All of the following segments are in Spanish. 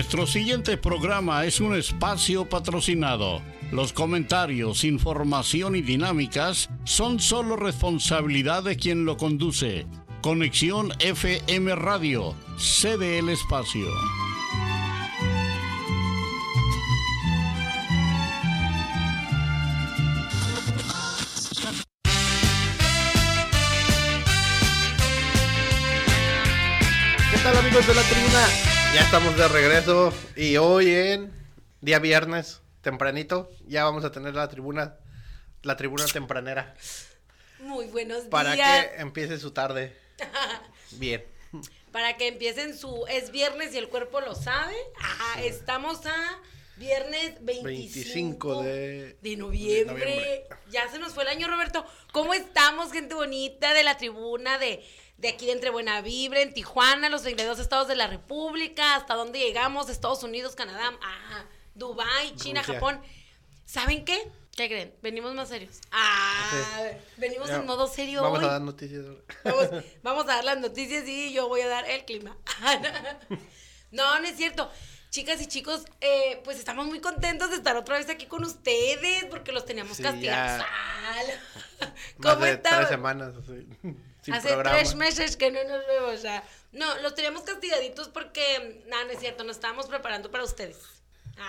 Nuestro siguiente programa es un espacio patrocinado. Los comentarios, información y dinámicas son solo responsabilidad de quien lo conduce. Conexión FM Radio, cede el espacio. ¿Qué tal amigos de la tribuna? Ya estamos de regreso y hoy en día viernes, tempranito, ya vamos a tener la tribuna, la tribuna tempranera, Muy buenos para días. que empiece su tarde bien. Para que empiecen su. Es viernes y el cuerpo lo sabe. Ajá, estamos a viernes 25, 25 de- de noviembre. de noviembre. Ya se nos fue el año, Roberto. ¿Cómo estamos, gente bonita de la tribuna de, de aquí de Entre Buena Vibra, en Tijuana, los 32 estados de la República? ¿Hasta dónde llegamos? Estados Unidos, Canadá, ah, Dubái, China, Rusia. Japón. ¿Saben qué? ¿Qué creen? Venimos más serios. Ah, venimos Ya, en modo serio Vamos hoy. a dar noticias. Vamos, vamos a dar las noticias y yo voy a dar el clima. No, no es cierto. Chicas y chicos, eh, pues estamos muy contentos de estar otra vez aquí con ustedes porque los teníamos Sí, castigados. ¿Cómo estaban? tres semanas así, sin Hace programa. tres meses que no nos vemos. ya. No, los teníamos castigaditos porque, no, no es cierto, nos estábamos preparando para ustedes.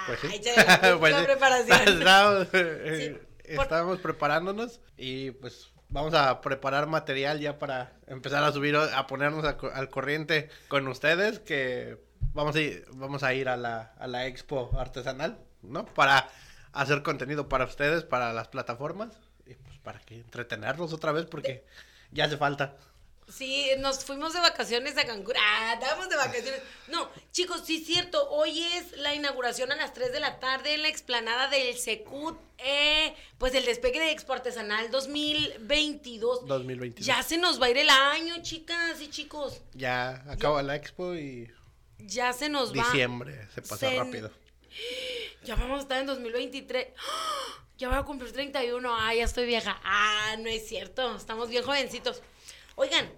Pues sí. Ay, ya, Pues la preparación. Estábamos, eh, por- estábamos preparándonos y pues vamos a preparar material ya para empezar a subir, a ponernos a al corriente con ustedes que vamos a ir, vamos a, ir a, la, a la expo artesanal, ¿no? Para hacer contenido para ustedes, para las plataformas y pues para que entretenerlos otra vez porque ya hace falta. Sí, nos fuimos de vacaciones a Cancún. Ah, estábamos de vacaciones. No, chicos, sí es cierto. Hoy es la inauguración a las 3 de la tarde en la explanada del Secut. Eh, pues el despegue de Expo Artesanal 2022. 2022. Ya se nos va a ir el año, chicas y chicos. Ya acaba la expo y Ya se nos va. diciembre se pasa Se- rápido. Ya vamos a estar en 2023. ¡Ah! Ya voy a cumplir 31. Ah, ya estoy vieja. Ah, no es cierto. Estamos bien jovencitos. Oigan,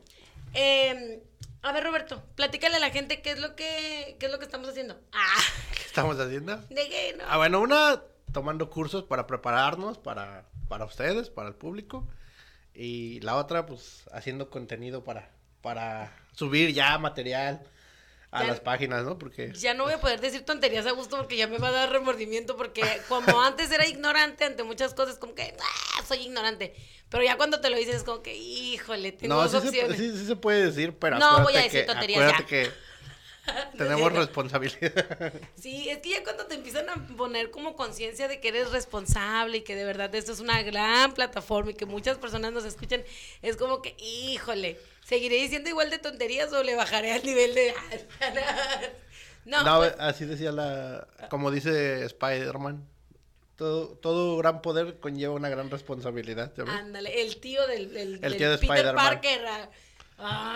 eh, a ver, Roberto, platícale a la gente qué es lo que, qué es lo que estamos haciendo. Ah, ¿Qué estamos haciendo? de qué, no. Ah, bueno, una tomando cursos para prepararnos para, para ustedes, para el público. Y la otra, pues, haciendo contenido para, para subir ya material a Ya- las páginas, ¿no? Porque Ya no voy a poder decir tonterías a gusto porque ya me va a dar remordimiento porque como antes era ignorante ante muchas cosas, como que ah, soy ignorante. Pero ya cuando te lo dices es como que, híjole, tengo no, dos sí se, opciones. sí, sí se puede decir, pero No, voy a decir que, tonterías acuérdate ya. que tenemos responsabilidad. Sí, es que ya cuando te empiezan a poner como conciencia de que eres responsable y que de verdad esto es una gran plataforma y que muchas personas nos escuchan, es como que, híjole, ¿seguiré diciendo igual de tonterías o le bajaré al nivel de... no, no, pues, así decía la, como dice Spider-Man, todo, todo gran poder conlleva una gran responsabilidad, ándale, el tío del, del- El del tío de Peter. Parker. ah,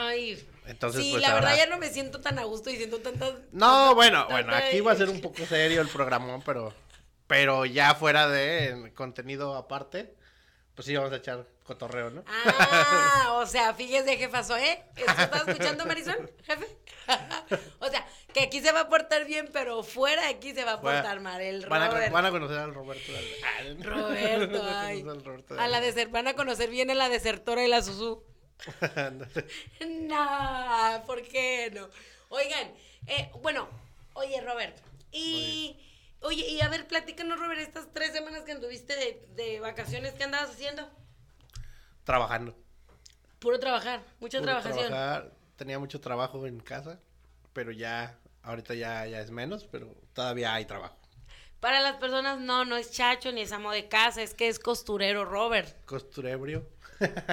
Ay, Entonces, sí, pues, la verdad ya no me siento tan a gusto diciendo tantas... No, bueno, tanta- bueno, aquí va a ser un poco serio el programa, pero, pero ya fuera de contenido aparte, pues sí vamos a echar cotorreo, ¿no? Ah, o sea, fíjese, jefazo, ¿eh? ¿Esto está escuchando, Marisol, jefe? o sea, que aquí se va a portar bien, pero fuera de aquí se va a portar mal. El Van a, van a conocer al Roberto. al- Roberto, a ay. conocer al Roberto A la deser van a conocer bien a la desertora y la Susu. No, ¿por qué no? Oigan, eh, bueno, oye, Robert, y... Oye, y a ver, platícanos, Robert, estas tres semanas que anduviste de, de vacaciones, ¿qué andabas haciendo? Trabajando. Puro trabajar, mucha Puro trabajación. trabajar. Tenía mucho trabajo en casa, pero ya, ahorita ya, ya es menos, pero todavía hay trabajo. Para las personas, no, no es chacho ni es amo de casa, es que es costurero, Robert. Costurebrio.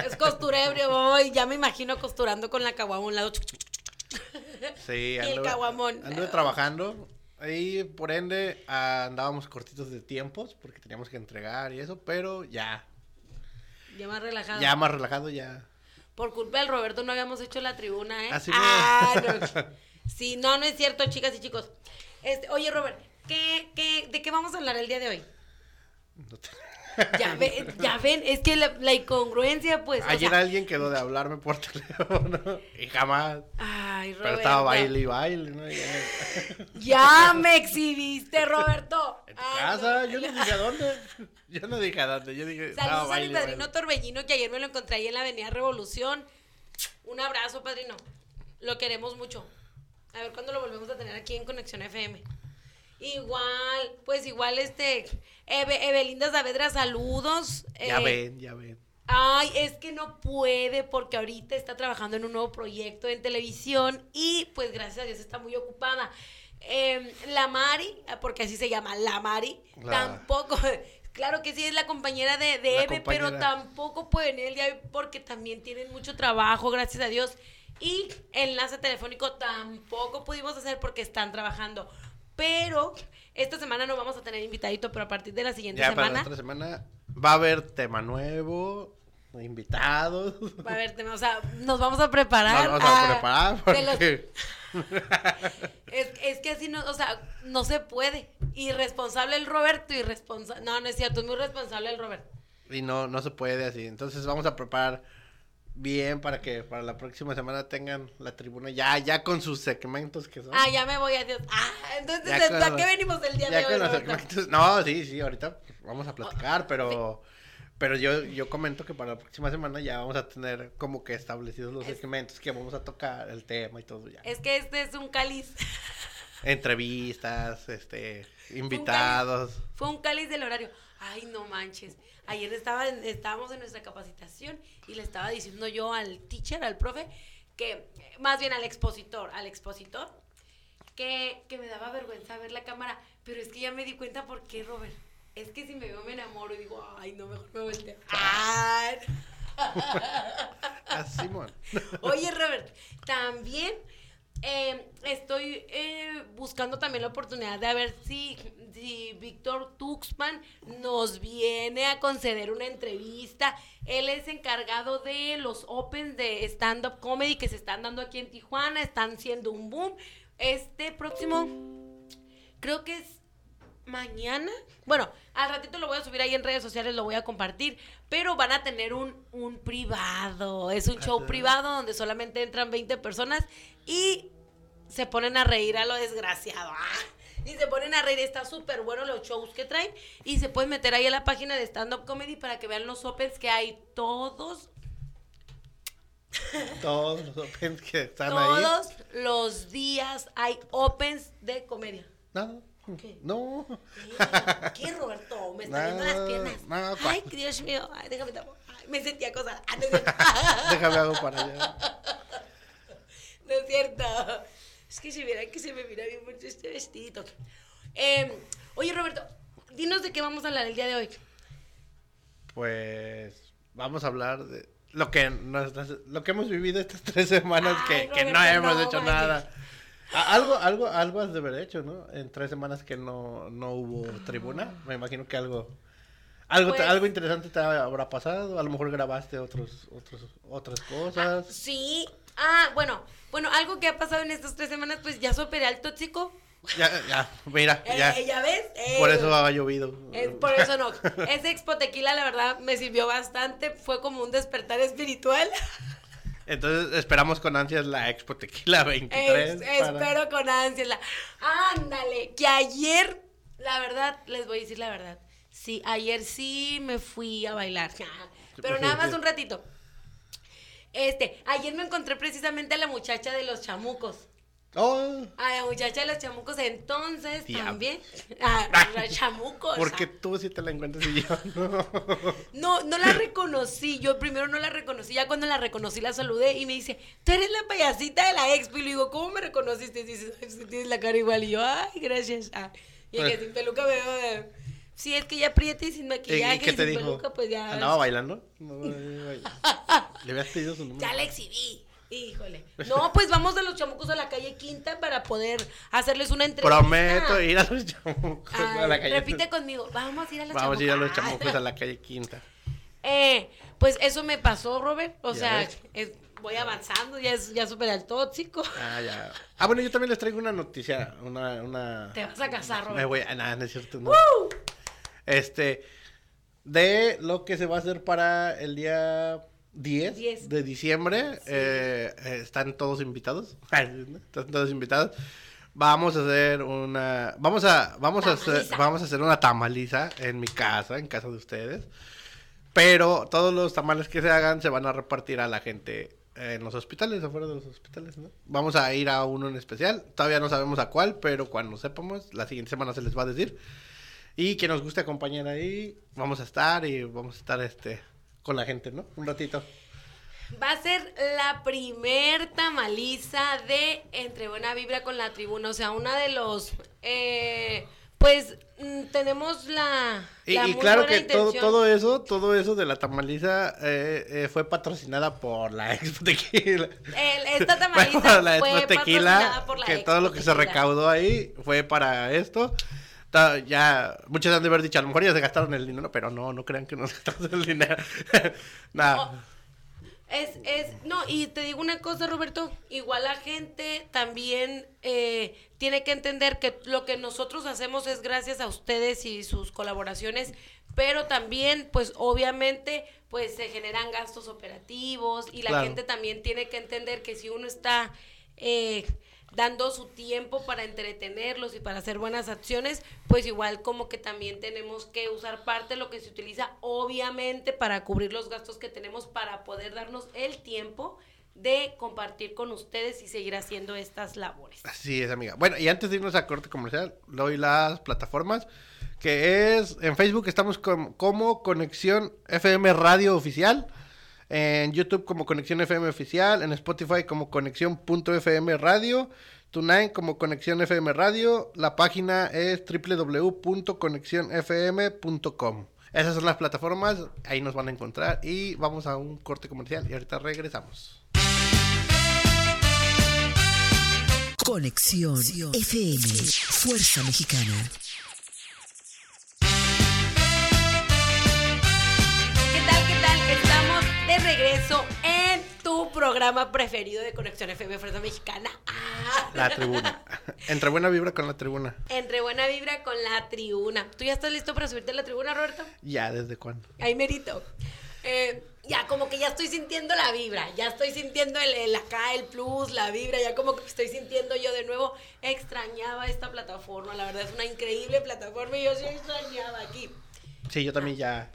Es costurero, hoy ya me imagino costurando con la caguama a un lado. chuc, chuc, chuc, chuc. Sí, el caguamón. Anduve trabajando. Ahí, por ende, andábamos cortitos de tiempos porque teníamos que entregar y eso, pero ya, Ya más relajado. ya más relajado, ya. Por culpa del Roberto no habíamos hecho la tribuna, ¿eh? Así ah, no. Sí, no, no es cierto, chicas y chicos. Este, oye, Robert, ¿qué, qué, ¿de qué vamos a hablar el día de hoy? No te- Ya, ve- ya ven, es que la, la incongruencia, pues. o Ayer sea- alguien quedó de hablarme por teléfono y jamás. Ay, Roberto. Pero estaba baile y baile, ¿no? Ya me exhibiste, Roberto. En tu Ay, casa, no. yo no dije a dónde. Yo no dije a dónde, yo dije. Saludos a mi padrino. Torbellino, que ayer me lo encontré ahí en la Avenida Revolución. Un abrazo, padrino. Lo queremos mucho. A ver cuándo lo volvemos a tener aquí en Conexión FM. Igual, pues igual este. Eve- Evelinda Saavedra, saludos. Ya Eh, ven, ya ven. Ay, es que no puede porque ahorita está trabajando en un nuevo proyecto en televisión y pues gracias a Dios está muy ocupada. Em, la Mari, porque así se llama, la Mari, La- tampoco, claro que sí es la compañera de, de La Eve, pero tampoco puede venir el día de hoy porque también tienen mucho trabajo, gracias a Dios. Y enlace telefónico tampoco pudimos hacer porque están trabajando. Pero esta semana no vamos a tener invitadito, pero a partir de la siguiente Ya para la semana otra semana va a haber tema nuevo, invitados. Va a haber tema, o sea, nos vamos a preparar. Nos vamos a preparar los- porque es, es que así no, o sea, no se puede. Irresponsable el Roberto, irresponsable. No, no es cierto, es muy responsable el Roberto. y no no se puede así. Entonces vamos a preparar bien para que para la próxima semana tengan la tribuna ya ya con sus segmentos que son. Ah, ya me voy, adiós. Ah, entonces, ¿a los- qué venimos el día ya de hoy, con los segmentos. No, sí, sí, ahorita vamos a platicar, pero pero yo yo comento que para la próxima semana ya vamos a tener como que establecidos los Es- segmentos que vamos a tocar, el tema y todo ya. Es que este es un cáliz. Entrevistas, este, invitados. Fue un cáliz del horario. Ay, no manches. Ayer estaba en- estábamos en nuestra capacitación y le estaba diciendo yo al teacher, al profe, que, más bien al expositor, al expositor, que, que me daba vergüenza ver la cámara. Pero es que ya me di cuenta por qué, Robert. Es que si me veo me enamoro y digo, ay, no, mejor me volteo. Ay. Ah, Simón. Oye, Robert, también eh, estoy eh, buscando también la oportunidad de a ver si, si Víctor Tuxpan nos viene a conceder una entrevista. Él es encargado de los Opens de stand-up comedy que se están dando aquí en Tijuana, están siendo un boom. Este próximo, creo que es mañana. Bueno, al ratito lo voy a subir ahí en redes sociales, lo voy a compartir. Pero van a tener un, un privado. Es un show Ajá. privado donde solamente entran 20 personas y se ponen a reír a lo desgraciado. ¡Ah! Y se ponen a reír. Está súper bueno los shows que traen. Y se pueden meter ahí a la página de Stand Up Comedy para que vean los opens que hay todos, Todos los opens que están ahí. todos los días. Hay opens de comedia. No. ¿Qué? No. ¿Qué, Roberto? Me está viendo las piernas. no, Ay. Dios mío. Ay, déjame. Ay, me sentía. Ah, no cierto. Déjame algo para allá. No es cierto. Es que se verá que se me mira bien mucho este vestidito. Eh, oye, Roberto, dinos de qué vamos a hablar el día de hoy. Pues vamos a hablar de lo que nos- lo que hemos vivido estas tres semanas que, que no hemos no, hecho nada. Algo, algo, algo has de haber hecho, ¿no? En tres semanas que no, no hubo tribuna. Me imagino que algo, algo, Pues- algo interesante te habrá pasado. A lo mejor grabaste otros, otros, otras cosas. Sí. Ah, bueno. Bueno, algo que ha pasado en estas tres semanas, pues ya superé al tóxico. Ya, ya, mira, Eh, ya. ¿Ya ves? Eh, Por eso ha llovido. Por eso no. Ese expo tequila, la verdad, me sirvió bastante. Fue como un despertar espiritual. Entonces esperamos con ansias la Expo Tequila 23. Es- para- Espero con ansias. La... Ándale, que ayer, la verdad, les voy a decir la verdad. Sí, ayer sí me fui a bailar. Pero nada más un ratito. Este, ayer me encontré precisamente a la muchacha de los chamucos. Oh, A la muchacha de los chamucos, entonces Diablo. también. A los chamucos. porque tú sí te la encuentras y yo no. No, no la reconocí. Yo primero no la reconocí. Ya cuando la reconocí la saludé y me dice, tú eres la payasita de la expo. Y le digo, ¿cómo me reconociste? Y dice, "Ay, sí, tienes la cara igual. Y yo, ay, gracias. Ah, y que sin peluca me veo de... Sí, es que ya aprieta y sin ¿Y, maquillaje y y, qué te sin dijo? peluca, pues ya... ¿Andaba bailando? No, eh, Le habías pedido su número. Ya la exhibí. Híjole. No, pues vamos de los chamucos a la calle Quinta para poder hacerles una entrevista. Prometo ir a los chamucos Ay, a la calle. Repite conmigo. Vamos a ir a los Vamos a ir a los chamucos. chamucos a la calle Quinta. eh, pues eso me pasó, Robert. O sea, es- voy avanzando, ya, es, ya superé al tóxico. Ah, ya. Ah, bueno, yo también les traigo una noticia, una, una... Te vas a casar, Robert. Me voy a... Nada, no es cierto, no. Este, de lo que se va a hacer para el día 10, 10. de diciembre. eh, eh, están todos invitados. Están todos invitados. Vamos a hacer una... Vamos a, vamos a, hacer, Tamaliza. vamos a hacer una tamaliza en mi casa, en casa de ustedes. Pero todos los tamales que se hagan se van a repartir a la gente en los hospitales, afuera de los hospitales, ¿no? Vamos a ir a uno en especial. Todavía no sabemos a cuál, pero cuando sepamos, la siguiente semana se les va a decir. Y que nos guste acompañar ahí, vamos a estar y vamos a estar este con la gente, ¿no? Un ratito. Va a ser la primer tamaliza de Entre Buena Vibra con la Tribuna. O sea, una de los. eh, pues mm, tenemos la. Y, la y muy claro buena que todo, eso, todo eso de la tamaliza eh, eh, fue patrocinada por la Expo Tequila. El- esta tamaliza Bueno, la fue Expo patrocinada Tequila, por la que Expo todo lo que se Tequila. recaudó ahí fue para esto. Ya, muchos han de haber dicho, a lo mejor ya se gastaron el dinero, pero no, no crean que nos gastamos el dinero. Nada. Oh, Es, es, no, y te digo una cosa, Roberto, igual la gente también eh, tiene que entender que lo que nosotros hacemos es gracias a ustedes y sus colaboraciones, pero también, pues obviamente, pues se generan gastos operativos y la Claro. gente también tiene que entender que si uno está eh, dando su tiempo para entretenerlos y para hacer buenas acciones, pues igual como que también tenemos que usar parte de lo que se utiliza, obviamente, para cubrir los gastos que tenemos para poder darnos el tiempo de compartir con ustedes y seguir haciendo estas labores. Así es, amiga. Bueno, y antes de irnos a corte comercial, doy las plataformas, que es, en Facebook estamos com- como Conexión FM Radio Oficial, en YouTube como Conexión FM Oficial, en Spotify como Conexión.fm Radio, TuneIn como Conexión FM Radio, la página es www.conexionfm.com. Esas son las plataformas, ahí nos van a encontrar y vamos a un corte comercial y ahorita regresamos. Conexión FM. Fuerza Mexicana. De regreso en tu programa preferido de Conexión FM Fuerza Mexicana. Ah. La tribuna. Entre buena vibra con la tribuna. Entre buena vibra con la tribuna. ¿Tú ya estás listo para subirte a la tribuna, Roberto? Ya, ¿desde cuándo? Ahí merito. Eh, ya como que ya estoy sintiendo la vibra, ya estoy sintiendo el, el acá, el plus, la vibra, ya como que estoy sintiendo yo de nuevo. Extrañaba esta plataforma, la verdad es una increíble plataforma y yo sí extrañaba aquí. Sí, yo también ya.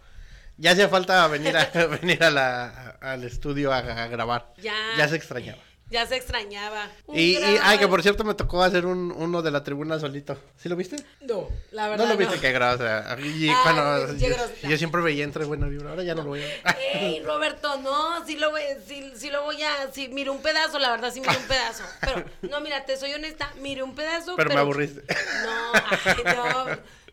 Ya hacía falta venir a venir a la, a- al estudio a, a grabar. Ya. Ya se extrañaba. Ya se extrañaba. Y, y ay, que por cierto me tocó hacer un, uno de la tribuna solito. ¿Sí lo viste? No, la verdad No lo viste, no. qué grasa. Y Ay, bueno, yo, yo siempre veía entre buena vibra, ahora ya no lo voy a Ey, Roberto, no, sí lo voy, sí, sí lo voy a, sí, mire un pedazo, la verdad sí mire un pedazo. Pero, no, mira, te soy honesta, mire un pedazo. Pero me aburriste. No, ay, no.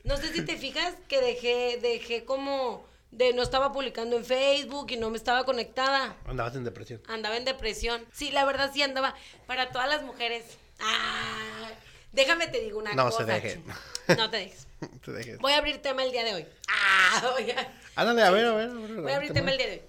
No sé si te fijas que dejé, dejé como de no estaba publicando en Facebook y no me estaba conectada. Andabas en depresión. Andaba en depresión. Sí, la verdad sí andaba. Para todas las mujeres. Ah, déjame te digo una No cosa. se deje. No te dejes. Te dejé. Voy a abrir tema el día de hoy. Ah, voy a... Ándale, a ver, a ver. a ver, Voy a abrir tema. el día de hoy.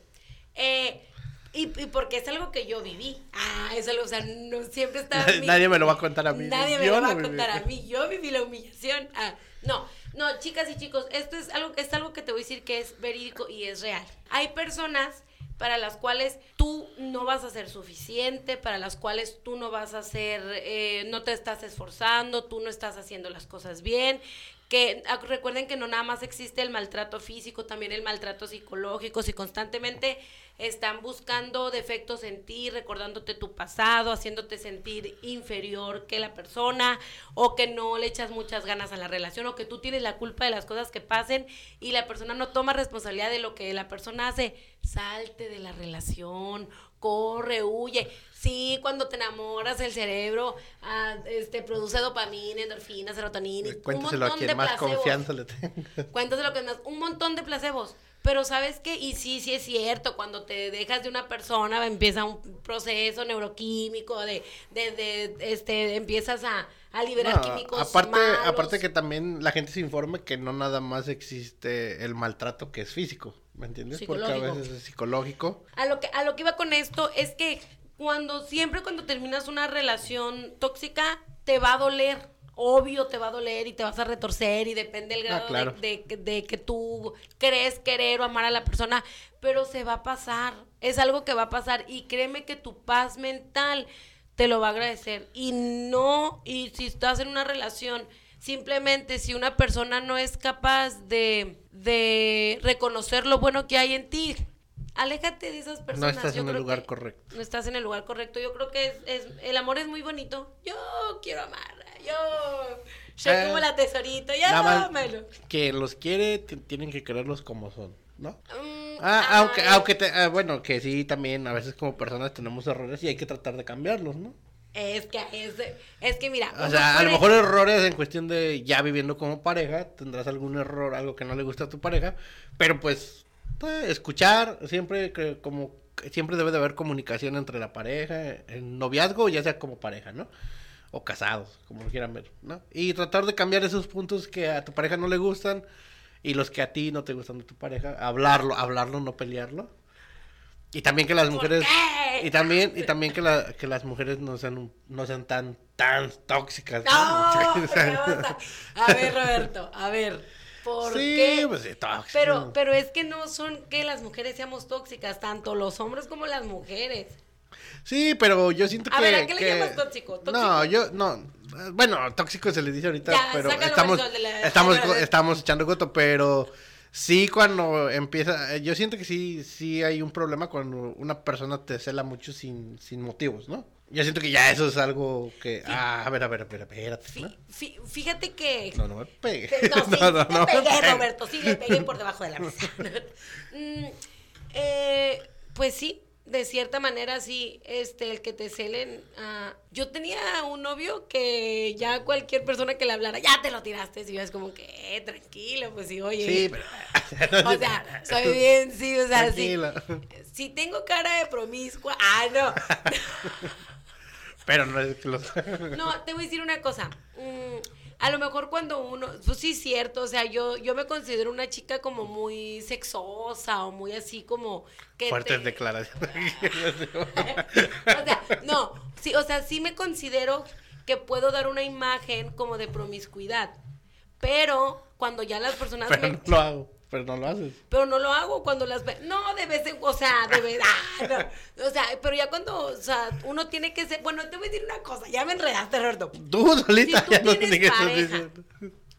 Eh, y, y porque es algo que yo viví. Ah, es algo, o sea, no siempre estaba. Nadie- nadie me lo va a contar a mí. Nadie me Yo lo va a viví. contar a mí. Yo viví la humillación. Ah, no, no, chicas y chicos, esto es algo, es algo que te voy a decir que es verídico y es real. Hay personas para las cuales tú no vas a ser suficiente, para las cuales tú no vas a ser, eh, no te estás esforzando, tú no estás haciendo las cosas bien, que ah, recuerden que no nada más existe el maltrato físico, también el maltrato psicológico, si constantemente están buscando defectos en ti, recordándote tu pasado, haciéndote sentir inferior que la persona, o que no le echas muchas ganas a la relación, o que tú tienes la culpa de las cosas que pasen y la persona no toma responsabilidad de lo que la persona hace, salte de la relación, corre, huye. Sí, cuando te enamoras, el cerebro ah, este, produce dopamina, endorfina, serotonina y un Cuéntaselo a montón quien de más placebos. confianza le tenga. Cuéntate lo que más, un montón de placebos. Pero sabes qué, y sí, sí es cierto, cuando te dejas de una persona empieza un proceso neuroquímico de, de, de este, empiezas a, a liberar No, químicos aparte, malos. aparte que también la gente se informe que no nada más existe el maltrato que es físico. ¿me entiendes? Porque a veces es psicológico. A lo que a lo que iba con esto es que cuando siempre cuando terminas una relación tóxica te va a doler. Obvio te va a doler y te vas a retorcer y depende del Ah, grado claro. de, de- de que tú crees querer o amar a la persona, pero se va a pasar. Es algo que va a pasar y créeme que tu paz mental te lo va a agradecer. Y no, y si estás en una relación, simplemente si una persona no es capaz de, de reconocer lo bueno que hay en ti, aléjate de esas personas. estás Yo en el lugar correcto. No estás en el lugar correcto. Yo creo que es, es- el amor es muy bonito. Yo quiero amar. Yo soy Eh, como la tesorito. Ya dámelo. que los quiere, tienen que quererlos como son, ¿no? Mm, Ah, aunque, ay, aunque te- ah, bueno, que sí, también a veces como personas tenemos errores y hay que tratar de cambiarlos, ¿no? Es que, es, es que mira. O sea, a lo mejor errores en cuestión de ya viviendo como pareja, tendrás algún error, algo que no le gusta a tu pareja, pero pues, pues, escuchar, siempre que como siempre debe de haber comunicación entre la pareja, en noviazgo, ya sea como pareja, ¿no? O casados, como lo quieran ver, ¿no? Y tratar de cambiar esos puntos que a tu pareja no le gustan y los que a ti no te gustan de tu pareja, hablarlo, hablarlo, no pelearlo. Y también que las ¿Por mujeres y también y también que, la- que las mujeres no sean no sean tan tan tóxicas. No. A ver, Roberto, a ver. ¿Por sí, pues tóxicas. Pero, pero es que no son que las mujeres seamos tóxicas, tanto los hombres como las mujeres. Sí, pero yo siento A que ver, ¿a qué le llamas tóxico? ¿Tóxico? No, yo no bueno, tóxico se le dice ahorita, Ya, pero estamos la- estamos estamos echando goto, pero sí cuando empieza eh, yo siento que sí sí hay un problema cuando una persona te cela mucho sin sin motivos, ¿no? Yo siento que ya eso es algo que ah, a ver, a ver, a ver, espérate, ¿no? fí- fíjate que... No, no me pegue. Que- No, sí, No, no, sí no te me pegué. Roberto, sí le pegué por debajo de la mesa. Mm, eh, pues sí, de cierta manera sí, este, el que te celen. ah, yo tenía un novio que ya cualquier persona que le hablara, ya te lo tiraste. Y yo es como que, eh, tranquilo, pues sí, oye. Sí, pero O sea, soy bien, sí, o sea, sí. Tranquila. Si tengo cara de promiscua, ah, no. Pero no es que los No, te voy a decir una cosa. Mm, a lo mejor cuando uno, pues sí es cierto, o sea, yo, yo me considero una chica como muy sexosa o muy así como que fuertes te- declaraciones. o sea, no, sí, o sea, sí me considero que puedo dar una imagen como de promiscuidad. Pero cuando ya las personas pero me- no lo hago, pero no lo haces. pero no lo hago cuando las ve. No, de vez en o sea, de vez. ah, no. O sea, pero ya cuando, o sea, uno tiene que ser. Bueno, te voy a decir una cosa, ya me enredaste, Roberto. Tú solita Si tú ya no tienes pareja.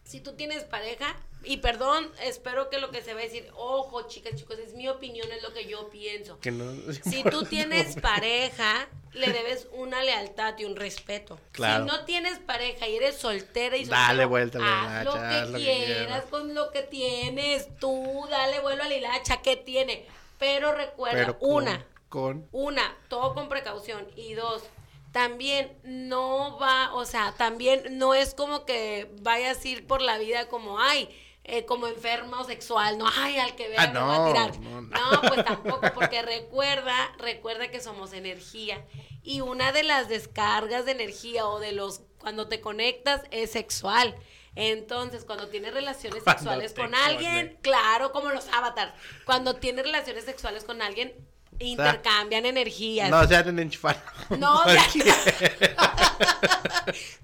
Si tú tienes pareja, y perdón, espero que lo que se va a decir, ojo, chicas, chicos, es mi opinión, es lo que yo pienso. Que no, Si tú tienes pareja, le debes una lealtad y un respeto. Claro. Si no tienes pareja y eres soltera y Dale soltero, vuelta a la haz lo que haz lo que quieras con lo que tienes. Tú dale vuelo a la hilacha, ¿qué tiene? Pero recuerda, Pero con- una, Con. una, todo con precaución. Y dos, también no va, o sea, también no es como que vayas a ir por la vida como, ay, eh, como enfermo sexual, no, ay, al que vea Ah, me va a no, tirar. no, No, no. pues tampoco, porque recuerda, recuerda que somos energía. Y una de las descargas de energía o de los, cuando te conectas, es sexual. Entonces, cuando tienes relaciones Cuando sexuales con alguien, conectas. claro, como los avatars, cuando tienes relaciones sexuales con alguien, intercambian energías. No, se han enchufado. No,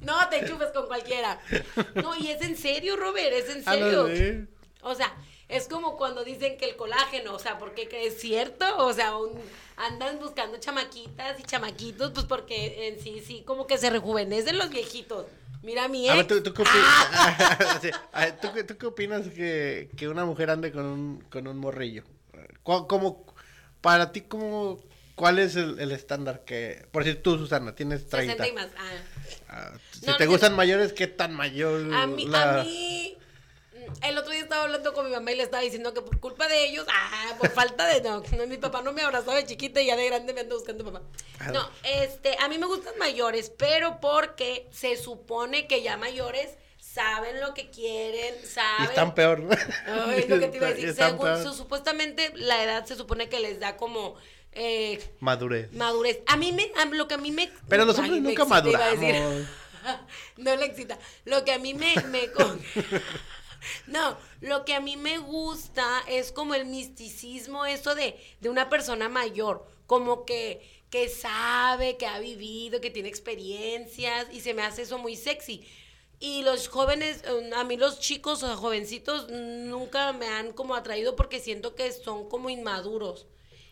no te enchufes con cualquiera. No, y es en serio, Robert, es en Ah, serio. O sea, es como cuando dicen que el colágeno, o sea, porque que es cierto, o sea, un- andan buscando chamaquitas y chamaquitos, pues porque en sí, sí, como que se rejuvenecen los viejitos. Mira a mi A ver, ex. ¿tú, tú qué opinas? Sí, a ver, ¿tú, qué- tú qué opinas que, que una mujer ande con un, con un morrillo? ¿Cu- ¿Cómo, para ti, cómo, cuál es el, el estándar que, por decir tú, Susana, tienes 30? 60 y más. Ah. Ah, si No, te gustan mayores, ¿qué tan mayor? A mí, la- a mí, mm, el otro día estaba hablando con mi mamá y le estaba diciendo que por culpa de ellos, ah, por falta de, no, mi papá no me abrazó de chiquita y ya de grande me ando buscando papá. Ah. No, este, a mí me gustan mayores, pero porque se supone que ya mayores saben lo que quieren, Y saben. están peor, ¿no? Ay, lo que te iba a decir, según su- supuestamente la edad se supone que les da como eh, Madurez. madurez. A mí me, a- lo que a mí me... Pero los hombres nunca excita, maduramos. No le excita. Lo que a mí me... me No, lo que a mí me gusta es como el misticismo, eso de, de una persona mayor, como que, que sabe, que ha vivido, que tiene experiencias y se me hace eso muy sexy. Y los jóvenes, eh, a mí los chicos o jovencitos nunca me han como atraído porque siento que son como inmaduros.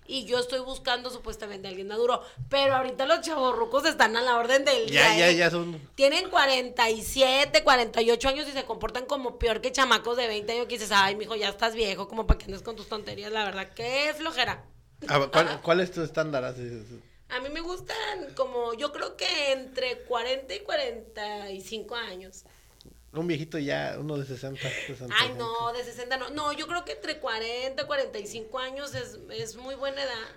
Y yo estoy buscando supuestamente a alguien maduro. Pero ahorita los chavorrucos están a la orden del Ya, día. ya, ¿eh? ya son. Tienen 47, 48 años y se comportan como peor que chamacos de 20 años que dices, ay, mijo, ya estás viejo, como para que andes con tus tonterías, la verdad, qué flojera. A ver, ¿cuál, cuál es tu estándar? Así, A mí me gustan como, yo creo que entre 40 y 45 años. Un viejito ya, uno de 60. 60 Ay, no, de 60 no. No, yo creo que entre 40 y 45 años es, es muy buena edad.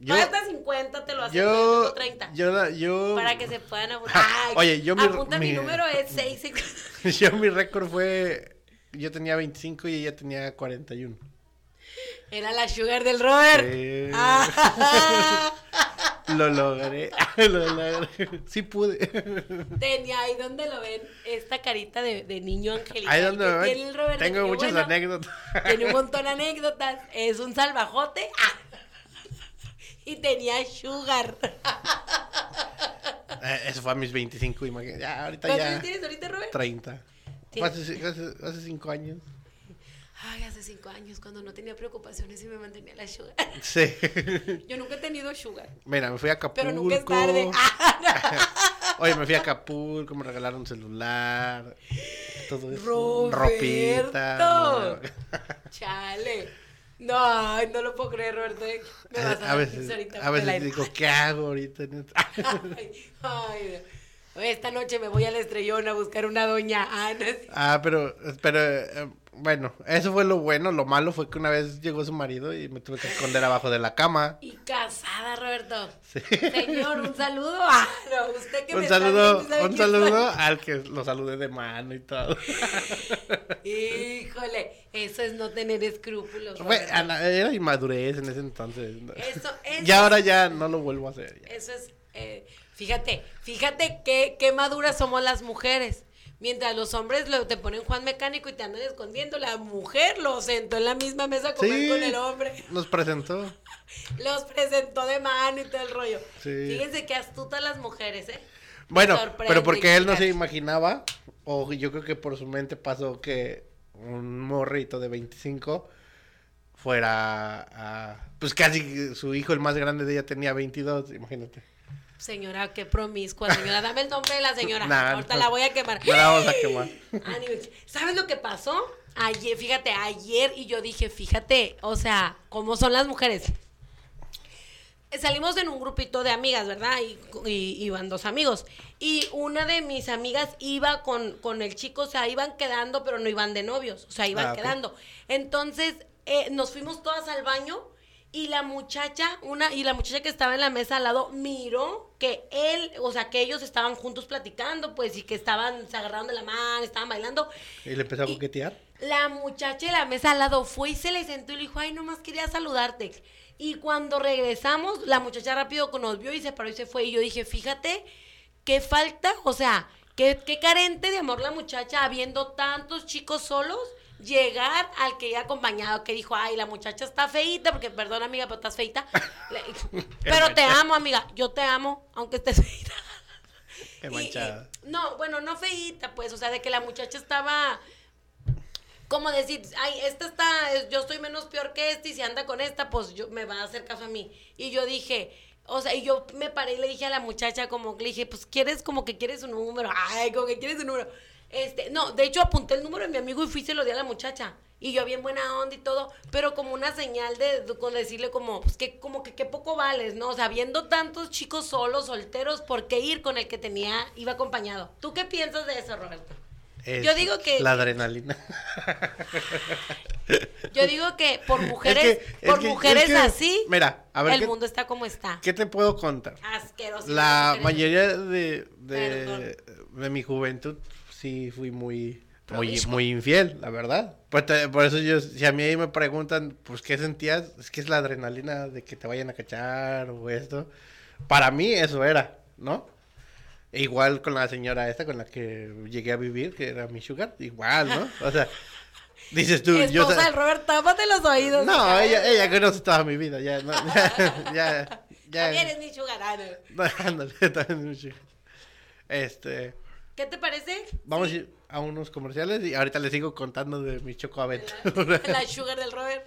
Yo- hasta 50 te lo acepto, yo Yo, tengo 30. yo, yo, para que se puedan. Ay, Oye, yo mi- Apunta mi, mi- número es 6. yo mi récord fue, yo tenía 25 y ella tenía 41. Era la sugar del Robert. Sí. Ah. Lo logré, lo logré. Sí pude. Tenía ahí donde lo ven, esta carita de, de niño angelical. Ahí donde el ven, Robert, tengo muchas bueno, anécdotas. Tiene un montón de anécdotas. Es un salvajote. Ah. Y tenía sugar. Eh, Eso fue a mis 25, imagínate. Ya, ahorita ¿Cuántos ya. años tienes ahorita, Robert? 30. Tienes- Hace, hace, hace cinco años. Ay, hace cinco años, cuando no tenía preocupaciones y me mantenía la sugar. Sí. Yo nunca he tenido sugar. Mira, me fui a Acapulco. Pero nunca es tarde. Ah, Oye, me fui a Acapulco, me regalaron un celular. Todo eso. Ropita. Chale. No, no lo puedo creer, Roberto. Me vas a, A veces, ahorita a veces digo, ¿qué hago ahorita? Ay, ay, esta noche me voy al estrellón a buscar una doña Ana. Ah, pero, pero, eh, bueno, eso fue lo bueno. Lo malo fue que una vez llegó su marido y me tuve que esconder abajo de la cama. Y casada, Roberto. Sí. Señor, un saludo. Ah, no, usted que me Un está saludo, viendo, ¿sabe un saludo al que lo saludé de mano y todo. Híjole, eso es no tener escrúpulos. Fue- Roberto. a la- era inmadurez en ese entonces. Eso, eso, Y ahora ya no lo vuelvo a hacer. ya. eso es. eh, fíjate, fíjate qué, qué maduras somos las mujeres. Mientras los hombres lo, te ponen Juan Mecánico y te andan escondiendo, la mujer lo sentó en la misma mesa a comer Sí. con el hombre. Nos presentó. Los presentó de mano y todo el rollo. Sí. Fíjense qué astutas las mujeres, ¿eh? Bueno, pero porque él no se imaginaba, o yo creo que por su mente pasó que un morrito de 25 fuera a... Pues casi su hijo, el más grande de ella, tenía 22, imagínate. Señora, qué promiscua, señora. Dame el nombre de la señora. Nah, Ahorita no. la voy a quemar. No la vamos a quemar. ¿Sabes lo que pasó? Ayer, fíjate, ayer y yo dije, fíjate, o sea, cómo son las mujeres. Salimos en un grupito de amigas, ¿verdad? Y, y- iban dos amigos. Y una de mis amigas iba con, con el chico, o sea, iban quedando, pero no iban de novios, o sea, iban Ah, quedando. Entonces, eh, nos fuimos todas al baño y la muchacha, una, y la muchacha que estaba en la mesa al lado, miró que él, o sea, que ellos estaban juntos platicando, pues, y que estaban, se agarraron de la mano, estaban bailando. Y le empezó a coquetear. La muchacha de la mesa al lado fue y se le sentó y le dijo, ay, nomás quería saludarte. Y cuando regresamos, la muchacha rápido nos vio y se paró y se fue. Y yo dije, fíjate, qué falta, o sea, qué, qué carente de amor la muchacha, habiendo tantos chicos solos, llegar al que iba acompañado, que dijo, ay, la muchacha está feita, porque perdón, amiga, pero estás feita. Pero te amo, amiga, yo te amo, aunque estés feita. Qué Y- y- manchada. no, bueno, no feíta, pues, o sea, de que la muchacha estaba como decir, ay, esta está, es- yo estoy menos peor que esta y si anda con esta, pues yo me va a hacer caso a mí. Y yo dije, o sea, y yo me paré y le dije a la muchacha como que le dije, pues quieres como que quieres un número, ay, como que quieres un número. Este, no, de hecho apunté el número de mi amigo y fui y se lo di a la muchacha. Y yo bien buena onda y todo, pero como una señal de, de- con decirle como, pues que como que qué poco vales, ¿no? O sea, viendo tantos chicos solos, solteros, ¿por qué ir con el que tenía, iba acompañado? ¿Tú qué piensas de eso, Roberto? Es yo digo que- La adrenalina. Yo digo que por mujeres, Es que- es por que- mujeres que, así, Mira, a ver, el ¿qué, mundo está como está. ¿qué te puedo contar? Asqueroso. La mayoría de, de, de mi juventud sí fui muy, muy, muy infiel, la verdad. Pues te- por eso yo, si a mí me preguntan, pues, ¿qué sentías? Es que es la adrenalina de que te vayan a cachar o esto. Para mí eso era, ¿no? E igual con la señora esta con la que llegué a vivir, que era mi sugar, igual, ¿no? O sea, Dices tú, yo Esposa sé- del Robert, tápate los oídos. No, ella, ella conoce toda mi vida, ya, no, ya, ya, ya. También es mi sugar daddy. No, ándale, también es mucho. Este, ¿Qué te parece? vamos Sí. a ir a unos comerciales y ahorita les sigo contando de mi choco aventura. La sugar del Robert.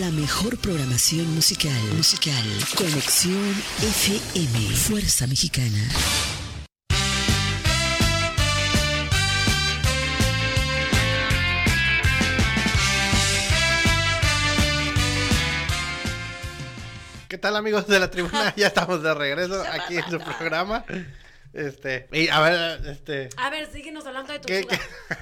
La mejor programación musical. Musical. Conexión FM. Fuerza Mexicana. ¿Qué tal amigos de la tribuna? Ya estamos de regreso aquí en su programa. Este, y a ver, este, A ver, síguenos hablando de tu ¿qué, qué,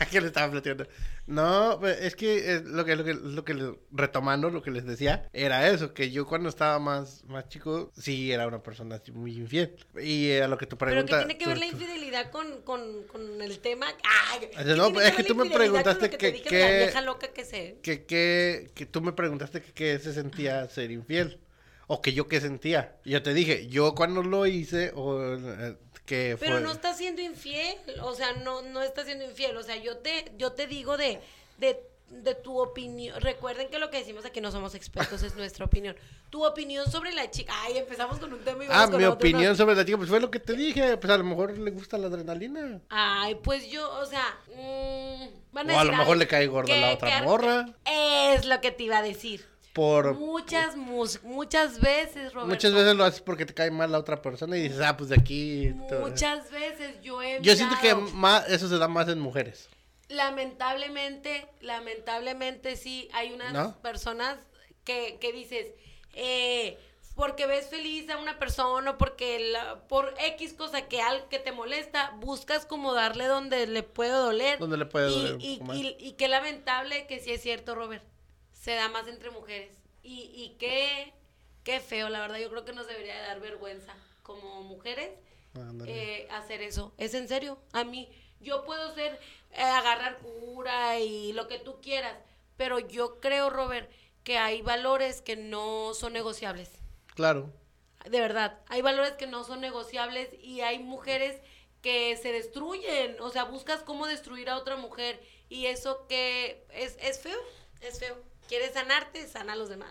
qué le estaba platicando? No, pues, es que eh, lo que, lo que, lo que retomando lo que les decía, era eso, que yo cuando estaba más, más chico, sí era una persona así muy infiel. Y eh, a lo que tu Pero pregunta... que tiene que ver la infidelidad con, con, con el tema. ¡Ay! ¿qué no, tiene es que la tú me preguntaste que, que- que- que que, que, que tú me preguntaste que, qué se sentía ser infiel. O que yo qué sentía. Yo te dije, yo cuando lo hice, o eh, que fue... Pero no está siendo infiel, o sea, no, no está siendo infiel, o sea, yo te, yo te digo de, de, de tu opinión, recuerden que lo que decimos aquí no somos expertos, es nuestra opinión. Tu opinión sobre la chica, ay, empezamos con un tema y Ah, vamos con mi otro, opinión ¿no? sobre la chica, pues fue lo que te dije. Pues a lo mejor le gusta la adrenalina. Ay, pues yo, o sea, mm, van O a lo mejor ay, le cae gorda que- la otra que- morra. Es lo que te iba a decir. Por... Muchas, mus- muchas veces, Roberto. Muchas veces lo haces porque te cae mal la otra persona y dices, ah, pues de aquí... Muchas veces yo he Yo siento que más, eso se da más en mujeres. Lamentablemente, lamentablemente sí, hay unas ¿No? personas que, que dices, eh, porque ves feliz a una persona o porque la- por X cosa que, al, que te molesta, buscas como darle donde le puede doler. Donde le puede Y- doler Y, y- y qué lamentable que sí es cierto, Robert, se da más entre mujeres. Y, y qué, qué feo, la verdad, yo creo que nos debería de dar vergüenza como mujeres eh, hacer eso. Es en serio. A mí, yo puedo ser, eh, agarrar cura y lo que tú quieras, pero yo creo, Robert, que hay valores que no son negociables. Claro. De verdad, hay valores que no son negociables y hay mujeres que se destruyen, o sea, buscas cómo destruir a otra mujer y eso que es, es feo, es feo. Quieres sanarte, sana a los demás.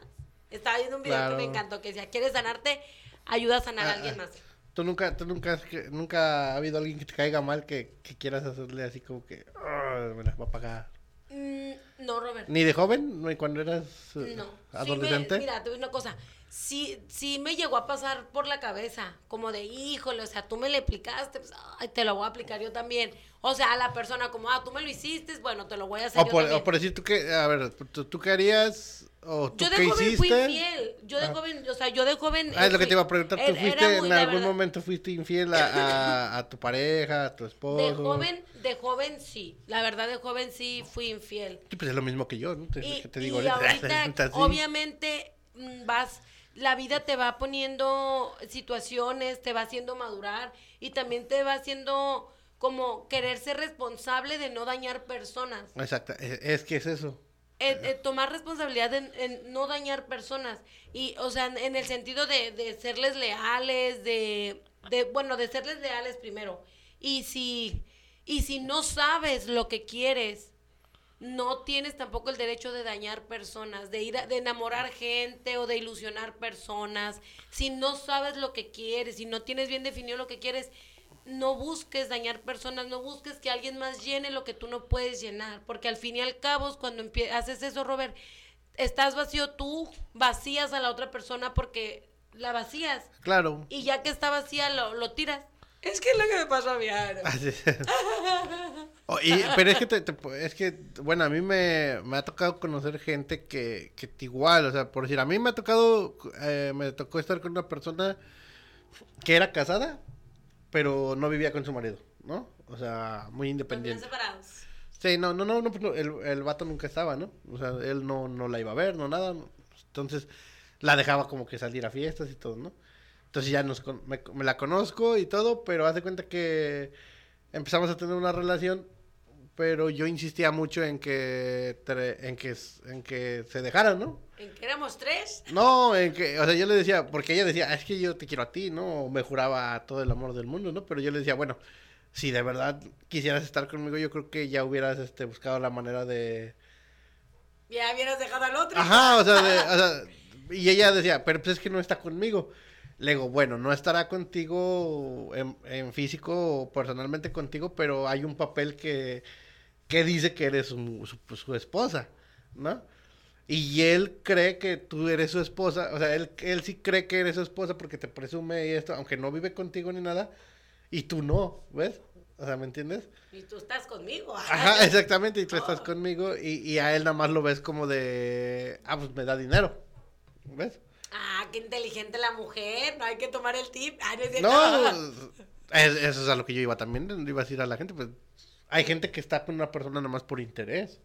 Estaba viendo un video Claro. que me encantó, que decía, quieres sanarte, ayuda a sanar a Ah, alguien ah. más. Tú nunca, tú nunca, nunca ha habido alguien que te caiga mal que, que quieras hacerle así como que, "Ah, me la va a pagar. No, Robert. ¿Ni de joven? ¿Ni cuando eras eh, No. Sí adolescente? me- mira, te voy a decir una cosa. Sí, sí me llegó a pasar por la cabeza, como de, híjole, o sea, tú me le aplicaste, pues, ay, te lo voy a aplicar yo también. O sea, a la persona como, ah, tú me lo hiciste, bueno, te lo voy a hacer o, yo por, también. o por decir tú que, a ver, ¿tú, tú qué harías? ¿O tú yo de qué joven hiciste? fui infiel, yo de Ah. joven, o sea, yo de joven... Ah, es lo que fui- te iba a preguntar. ¿Tú fuiste en algún verdad, momento fuiste infiel a, a, a tu pareja, a tu esposo? De joven, de joven sí, la verdad de joven sí fui infiel. Sí, pues es lo mismo que yo, ¿no? Te, Y, digo ahorita, obviamente, mm, vas, la vida te va poniendo situaciones, te va haciendo madurar y también te va haciendo como querer ser responsable de no dañar personas. Exacto, es, es que es eso. Eh, eh, tomar responsabilidad en, no dañar personas. Y, o sea, en, el sentido de, de serles leales, de, de, bueno, de serles leales primero. Y si, y si no sabes lo que quieres, no tienes tampoco el derecho de dañar personas, de ir a- de enamorar gente o de ilusionar personas. Si no sabes lo que quieres, si no tienes bien definido lo que quieres, no busques dañar personas, no busques que alguien más llene lo que tú no puedes llenar, porque al fin y al cabo, cuando haces eso, Robert, estás vacío tú, vacías a la otra persona porque la vacías Claro. y ya que está vacía lo, lo tiras. Es que es lo que me pasó a mí. no. Así es. Oh, y- pero es que, te- te- es que, bueno, a mí me, me ha tocado conocer gente que, que igual, o sea, por decir, a mí me ha tocado, eh, me tocó estar con una persona que era casada, pero no vivía con su marido, ¿no? O sea, muy independiente. separados. Sí, no, no, no, no, pues no, el, el vato nunca estaba, ¿no? O sea, él no, no la iba a ver, no nada. no. Entonces, la dejaba como que salir a fiestas y todo, ¿no? Entonces ya nos, me, me la conozco y todo, pero haz de cuenta que empezamos a tener una relación, pero yo insistía mucho en que, en que, en que se dejaran, ¿no? ¿En que éramos tres? No, en que, o sea, yo le decía, porque ella decía, "Ah, es que yo te quiero a ti, ¿no? O me juraba todo el amor del mundo, ¿no? Pero yo le decía, bueno, si de verdad quisieras estar conmigo, yo creo que ya hubieras este, buscado la manera de... Ya hubieras dejado al otro. Ajá, o sea, de- o sea, y ella decía, pero pues es que no está conmigo. Le digo, bueno, no estará contigo en, en físico o personalmente contigo, pero hay un papel que, que dice que eres su, su- su esposa, ¿no? Y él cree que tú eres su esposa, o sea, él, él sí cree que eres su esposa porque te presume y esto, aunque no vive contigo ni nada, y tú no, ¿ves? O sea, ¿me entiendes? Y tú estás conmigo. Ajá, exactamente, y tú estás conmigo y, y a él nada más lo ves como de, ah, pues me da dinero, ¿ves? Ah, qué inteligente la mujer. No hay que tomar el tip. Ah, no es- eso es a lo que yo iba también, iba a decir a la gente, pues hay gente que está con una persona nada más por interés.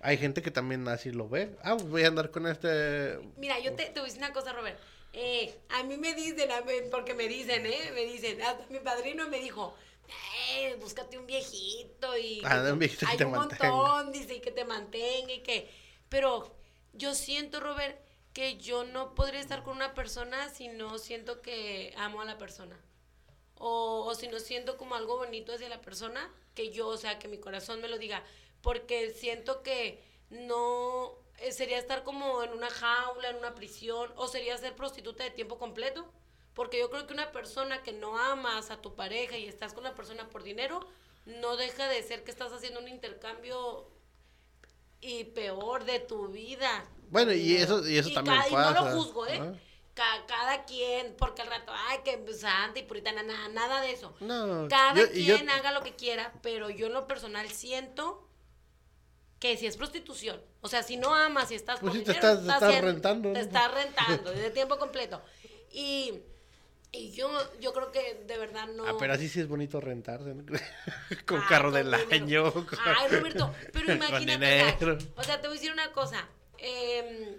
Hay gente que también así lo ve. Ah, pues voy a andar con este... Mira, yo te, te voy a decir una cosa, Robert. Eh, a mí me dicen, porque me dicen, ¿eh? Me dicen, hasta mi padrino me dijo, eh, búscate un viejito y... Ah, un viejito que hay te un mantenga. montón, dice, y que te mantenga y que... Pero yo siento, Robert, que yo no podría estar con una persona si no siento que amo a la persona. O, o si no siento como algo bonito hacia la persona, que yo, o sea, que mi corazón me lo diga. Porque siento que no eh, sería estar como en una jaula, en una prisión, o sería ser prostituta de tiempo completo. Porque yo creo que una persona que no amas a tu pareja y estás con la persona por dinero, no deja de ser que estás haciendo un intercambio y peor de tu vida. Bueno, y eso- y eso también cada- Y no lo juzgo, ¿eh? cada quien, porque al rato, ay, que santa y puritana, nada, nada de eso. No, Cada yo- y yo- quien haga lo que quiera, pero yo en lo personal siento que si es prostitución, o sea, si no amas, si estás Pues por sí, te estás- te estás haciendo- rentando, Te estás rentando, de tiempo completo. Y, y yo, yo creo que de verdad no... Ah, pero así sí es bonito rentarse, ¿no? con Ah, carro del año. con- Ay, Roberto, pero imagínate, dinero. o sea, o sea, te voy a decir una cosa. em,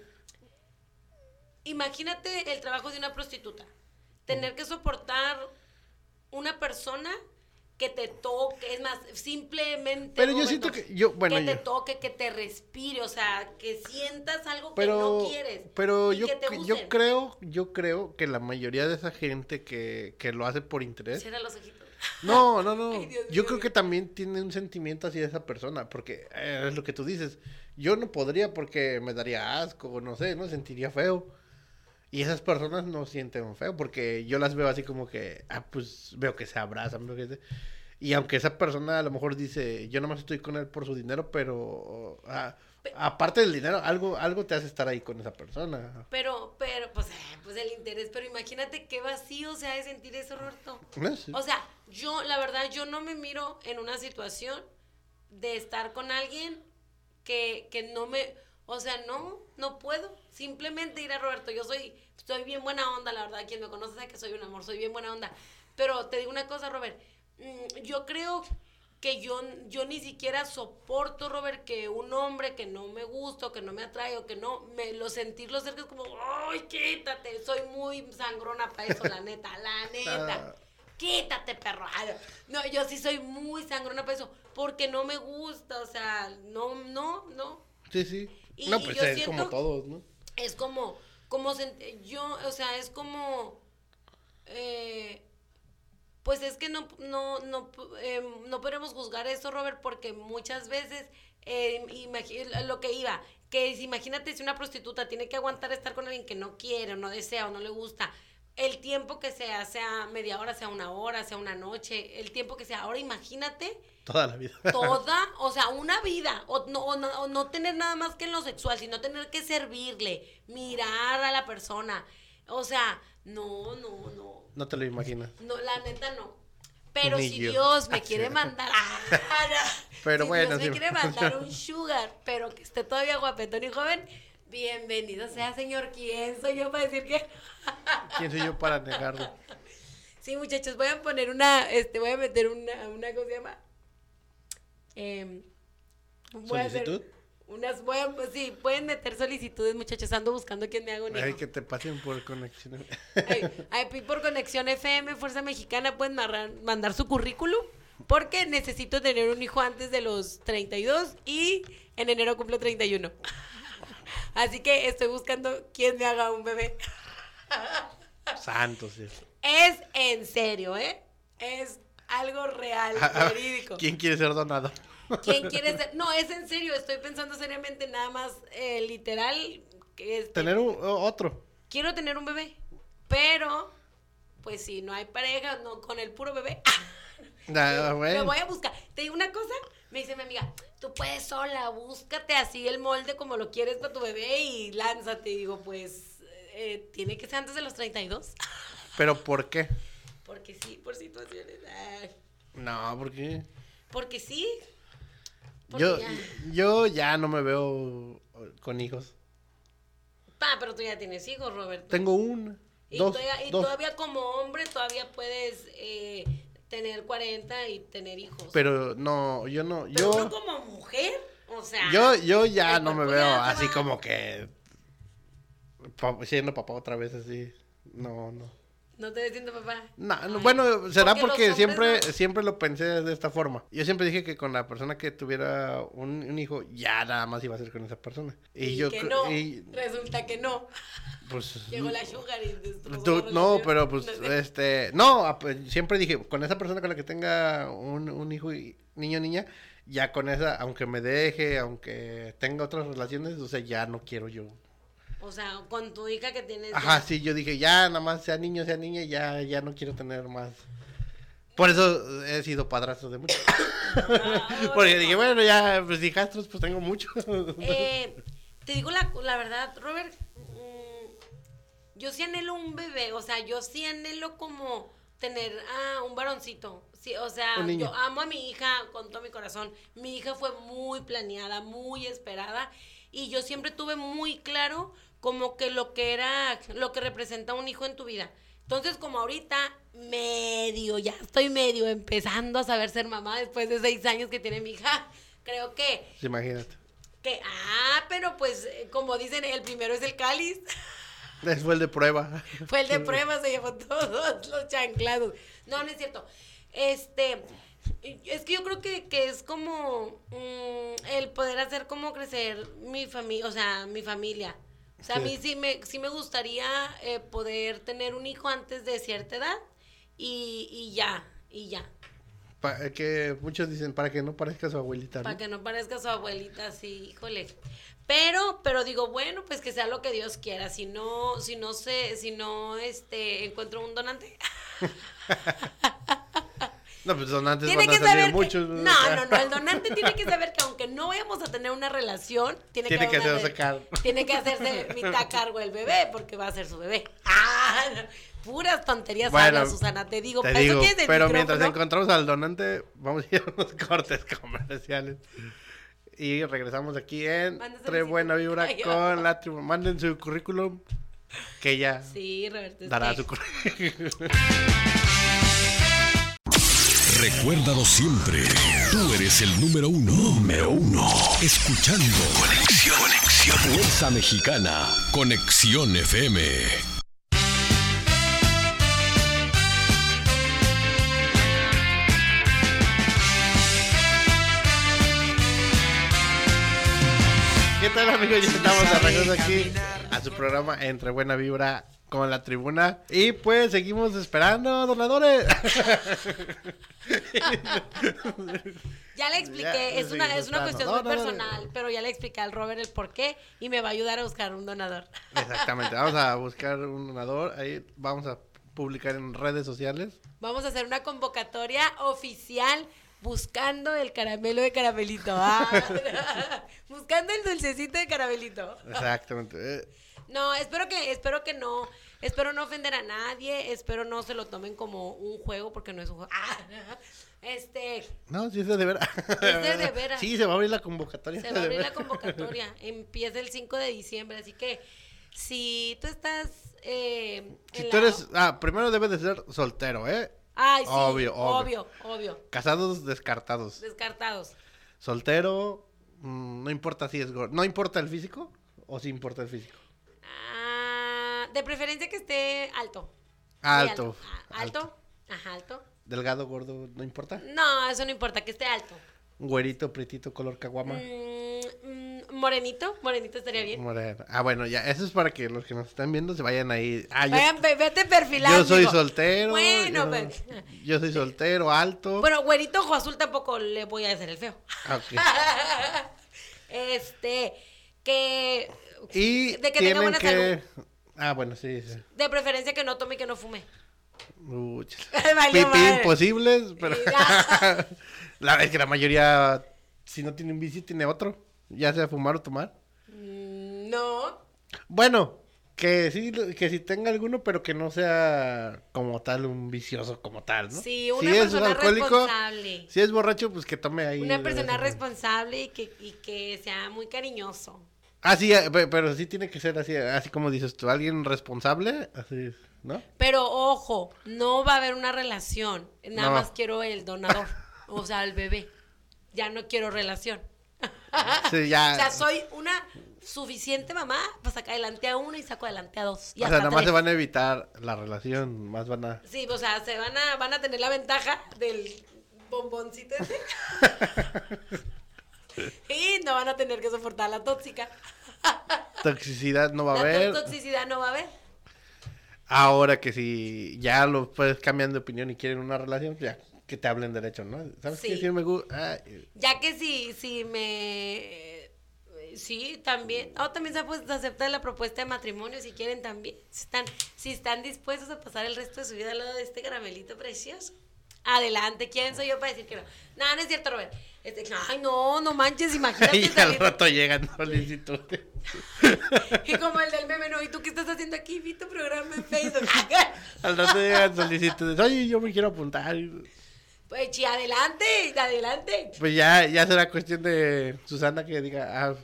imagínate el trabajo de una prostituta. Tener que soportar una persona que te toque, es más, simplemente. Pero yo siento que- yo- bueno, que te toque, que te respire, o sea, que sientas algo pero que no quieres. pero yo yo creo yo creo que la mayoría de esa gente que, que lo hace por interés Cierra los ojitos. no no no Ay, Dios yo creo Dios. que también tiene un sentimiento hacia esa persona porque eh, es lo que tú dices yo no podría porque me daría asco no sé no sentiría feo y esas personas no sienten feo porque yo las veo así como que ah pues veo que se abrazan veo que se- y aunque esa persona a lo mejor dice yo nomás estoy con él por su dinero pero ah, aparte del dinero algo algo te hace estar ahí con esa persona Pero, pero, pues, eh, pues el interés, pero imagínate qué vacío se ha de sentir eso, Roberto. Sí. O sea, yo, la verdad, yo no me miro en una situación de estar con alguien que, que no me, o sea, no, no puedo. Simplemente ir a Roberto, yo soy, soy bien buena onda, la verdad, quien me conoce sabe que soy un amor, soy bien buena onda. Pero te digo una cosa, Robert, mm, yo creo que yo, yo ni siquiera soporto, Robert, que un hombre que no me gusta, que no me atrae, o que no, me lo sentirlo cerca es como, ¡ay, quítate! Soy muy sangrona para eso, la neta, la neta. Quítate, perro. No, yo sí soy muy sangrona para eso, porque no me gusta, o sea, no, no, no. Sí, sí. Y- no, y pues yo es siento- como todos, ¿no? Es como, como yo, o sea, es como, eh, pues es que no, no, no, eh, no podemos juzgar eso, Robert, porque muchas veces, eh, lo que iba, que si, imagínate si una prostituta tiene que aguantar estar con alguien que no quiere, o no desea, o no le gusta, el tiempo que sea, sea media hora, sea una hora, sea una noche, el tiempo que sea. Ahora imagínate Toda la vida. toda, o sea, una vida, o no, o no, o no tener nada más que en lo sexual, sino tener que servirle, mirar a la persona, o sea, no, no, no, No te lo imaginas. no, la neta no. Pero Ni si yo. Dios me quiere mandar. Pero si bueno, Dios sí. me quiere mandar un sugar, pero que esté todavía guapetón y joven, bienvenido sea, señor. ¿Quién soy yo para decir que? ¿Quién soy yo para negarlo? Sí, muchachos, voy a poner una, este, voy a meter una, una ¿cómo se llama? Em, voy a hacer ¿Solicitud? Unas, voy a, pues sí, pueden meter solicitudes, muchachos, ando buscando quién me haga un hijo. Ay, que te pasen por conexión. Ay, ay, por conexión FM, Fuerza Mexicana, pueden marrar- mandar su currículum, porque necesito tener un hijo antes de los 32 y en enero cumplo 31. Así que estoy buscando quién me haga un bebé. Santos, sí. Es en serio, ¿eh? Es algo real, verídico. ¿Quién quiere ser donado? ¿Quién quiere ser? No, es en serio, estoy pensando seriamente nada más, eh, literal, este, Tener un, otro. quiero tener un bebé, pero, pues si no hay pareja, no, con el puro bebé, Ah, me bueno. voy a buscar. Te digo una cosa, me dice mi amiga, tú puedes sola, búscate así el molde como lo quieres para tu bebé y lánzate. Y digo, pues, eh, tiene que ser antes de los 32. ¿Pero por qué? Porque sí, por situaciones. ay, No, porque porque sí. Porque yo, ya. yo ya no me veo con hijos. Ah, pero tú ya tienes hijos, Roberto. Tengo un, Y, dos, todavía, y dos. todavía como hombre todavía puedes eh, tener 40 y tener hijos. Pero no, yo no, Pero yo, como mujer, o sea... yo, yo ya no me veo así como que siendo papá otra vez así. No, no. No te ves siendo papá. No, bueno, será porque siempre, siempre lo pensé de esta forma. Yo siempre dije que con la persona que tuviera un, un hijo, ya nada más iba a ser con esa persona. Y, Y, yo que no, y, resulta que no. pues Llegó la sugar y Tú- no, pero pues, este, no, siempre dije, con esa persona con la que tenga un, un hijo y niño o niña, ya con esa, aunque me deje, aunque tenga otras relaciones, o sea, ya no quiero yo. O sea, con tu hija que tienes... Ajá, sí, yo dije, ya, nada más sea niño, sea niña, ya, ya no quiero tener más. Por eso he sido padrastro de muchos. Ah, Porque dije, bueno, ya, pues hijastros, pues tengo muchos. Eh, te digo la, la verdad, Robert, mm, yo sí anhelo un bebé, o sea, yo sí anhelo como tener ah, un varoncito. Sí, o sea, yo amo a mi hija con todo mi corazón. Mi hija fue muy planeada, muy esperada y yo siempre tuve muy claro como que lo que era, lo que representa un hijo en tu vida. Entonces, como ahorita, medio, ya estoy medio empezando a saber ser mamá después de seis años que tiene mi hija. Creo que Imagínate. que, ah, pero pues, eh, como dicen, el primero es el cáliz. Fue el de prueba. Fue el de prueba, se llevó todos los chanclados. No, no es cierto. Este, es que yo creo que, que es como mm, el poder hacer como crecer mi familia, o sea, mi familia. O sea, a Sí. mí sí me, sí me gustaría eh, poder tener un hijo antes de cierta edad y, y ya, y ya. Pa- eh, que muchos dicen, para que no parezca su abuelita, ¿no? Para que no parezca su abuelita así, híjole. Pero, pero digo, bueno, pues que sea lo que Dios quiera. Si no, si no sé, si no este encuentro un donante. No, pues donantes tiene van que a salir saber que- muchos. no, no, no, el donante tiene que saber que aunque no vayamos a tener una relación, tiene, Tiene que una hacerse cargo. Tiene que hacerse mitad cargo el bebé, porque va a ser su bebé. Ah, puras tonterías Bueno, habla, Susana, te digo. Te ¿para eso digo, pero mientras encontramos al donante, vamos a ir a unos cortes comerciales. Y regresamos aquí en Tre. Buena Vibra Ay, con la tribu. Manden su currículum, que ya Sí, Roberto. dará que- su currículum. Recuérdalo siempre. Tú eres el número uno. Número uno. Escuchando. Conexión. Fuerza Mexicana. Conexión FM. ¿Qué tal amigos? Ya estamos de regreso aquí a su programa Entre Buena Vibra con la tribuna. Y pues seguimos esperando donadores. Ya le expliqué, Ya, es una, es una cuestión muy personal, pero ya le expliqué al Robert el por qué y me va a ayudar a buscar un donador. Exactamente, vamos a buscar un donador. Ahí vamos a publicar en redes sociales. Vamos a hacer una convocatoria oficial buscando el caramelo de caramelito. Ah, buscando el dulcecito de caramelito. Exactamente. No, espero que, espero que no, espero no ofender a nadie, espero no se lo tomen como un juego porque no es un juego. Ah, este, No, sí es de veras. Es de de veras. Sí, se va a abrir la convocatoria. Se va a abrir la convocatoria. Empieza el 5 de diciembre. Así que si tú estás. Eh, Si tú la- eres, ah, primero debes de ser soltero, ¿eh? Ay, sí, obvio, obvio, obvio. obvio, Casados, descartados. Descartados. Soltero, mm, no importa si es. ¿No importa el físico? ¿O sí importa el físico? De preferencia que esté alto. Alto. Ah, alto. Ajá, alto. Delgado, gordo, no importa. No, eso no importa, que esté alto. Güerito, pretito, color caguama. Mm, mm, morenito, morenito estaría bien. Moreno. Ah, bueno, ya, eso es para que los que nos están viendo se vayan ahí. Ah, Vayan, ve- vete perfilando. yo soy soltero. Bueno, yo, pero- yo soy soltero, alto. Bueno, güerito ojo azul tampoco le voy a hacer el feo. Ah, ok. Este, que... Y de que tenga buena que... salud. Ah, bueno, sí, sí. De preferencia que no tome y que no fume. Uy, Pipí madre. imposibles, pero... La verdad es que la mayoría, si no tienen bici, tiene otro. Ya sea fumar o tomar. Mm, No. Bueno, que sí, que sí tenga alguno, pero que no sea como tal un vicioso como tal, ¿no? Sí, una si es persona alcohólico, responsable. si es borracho, pues que tome ahí. Una persona vez responsable y que, y que sea muy cariñoso. Ah, sí, eh, pe- pero sí tiene que ser así, así como dices tú, alguien responsable, así, ¿no? Pero ojo, no va a haber una relación. Nada No. más quiero el donador. o sea, el bebé. Ya no quiero relación. Sí, ya. O sea, soy una suficiente mamá para sacar adelante a uno y saco adelante a dos. Y o sea, nada más se van a evitar la relación, más van a... Sí, o sea, se van a, van a tener la ventaja del bomboncito ese. y no van a tener que soportar la tóxica. Toxicidad no va a haber. toxicidad no va a haber. Ahora que si ya lo puedes cambiar de opinión y quieren una relación, pues ya que te hablen derecho, ¿no? ¿Sabes Sí. qué? Sí me gusta. Ya que si, si me... Sí, también. O también se pues, acepta la propuesta de matrimonio si quieren también. Si están, si están dispuestos a pasar el resto de su vida al lado de este caramelito precioso. Adelante, ¿quién soy yo para decir que no? No, no es cierto, Robert. Este, ay, no, no manches, imagínate y al rato llegan solicitudes. Y como el del meme, no, ¿y tú qué estás haciendo aquí? Vi tu programa en Facebook. al rato llegan solicitudes. Oye, yo me quiero apuntar. pues, chi, adelante, adelante. Pues ya, ya será cuestión de Susana que diga, ah,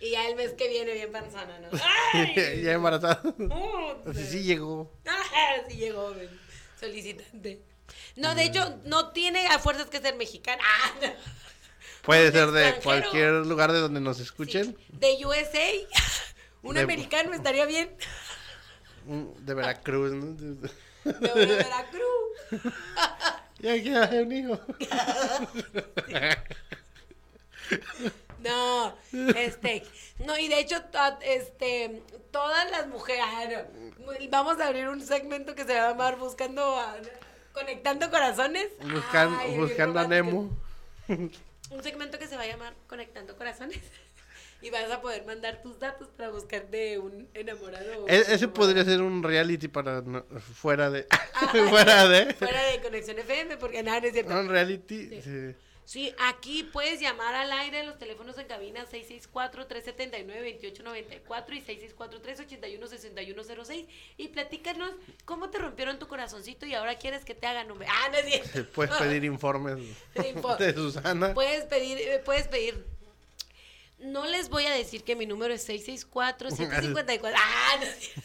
Y ya el mes que viene bien panzana, ¿no? ¡Ay! ya embarazada. Puta. Así sí llegó. Ah, sí llegó, ven, solicitante. No, de hecho, no tiene a fuerzas que ser mexicana. Ah, no. Puede ser de extranjero. cualquier lugar de donde nos escuchen. De USA. Un De- americano estaría bien. De Veracruz, ¿no? De Veracruz. Ya hacer un hijo. No, este, no, y de hecho, este, todas las mujeres, ah, vamos a abrir un segmento que se va a llamar Buscando, a- Conectando Corazones. Buscan- Ay, bien buscando a. Nemo. Un segmento que se va a llamar Conectando Corazones. Y vas a poder mandar tus datos para buscar de un enamorado. E- ese podría ser un reality para no- fuera de Ah, fuera de Fuera de Conexión FM, porque nada, no es cierto. un reality. sí. Sí, aquí puedes llamar al aire los teléfonos en cabina 664-379-2894 y 664-381-6106 y platícanos cómo te rompieron tu corazoncito y ahora quieres que te hagan un... Ah, no es cierto. Puedes pedir informes Info- de Susana. Puedes pedir, eh, puedes pedir. No les voy a decir que mi número es 664-754. Ah, no es cierto.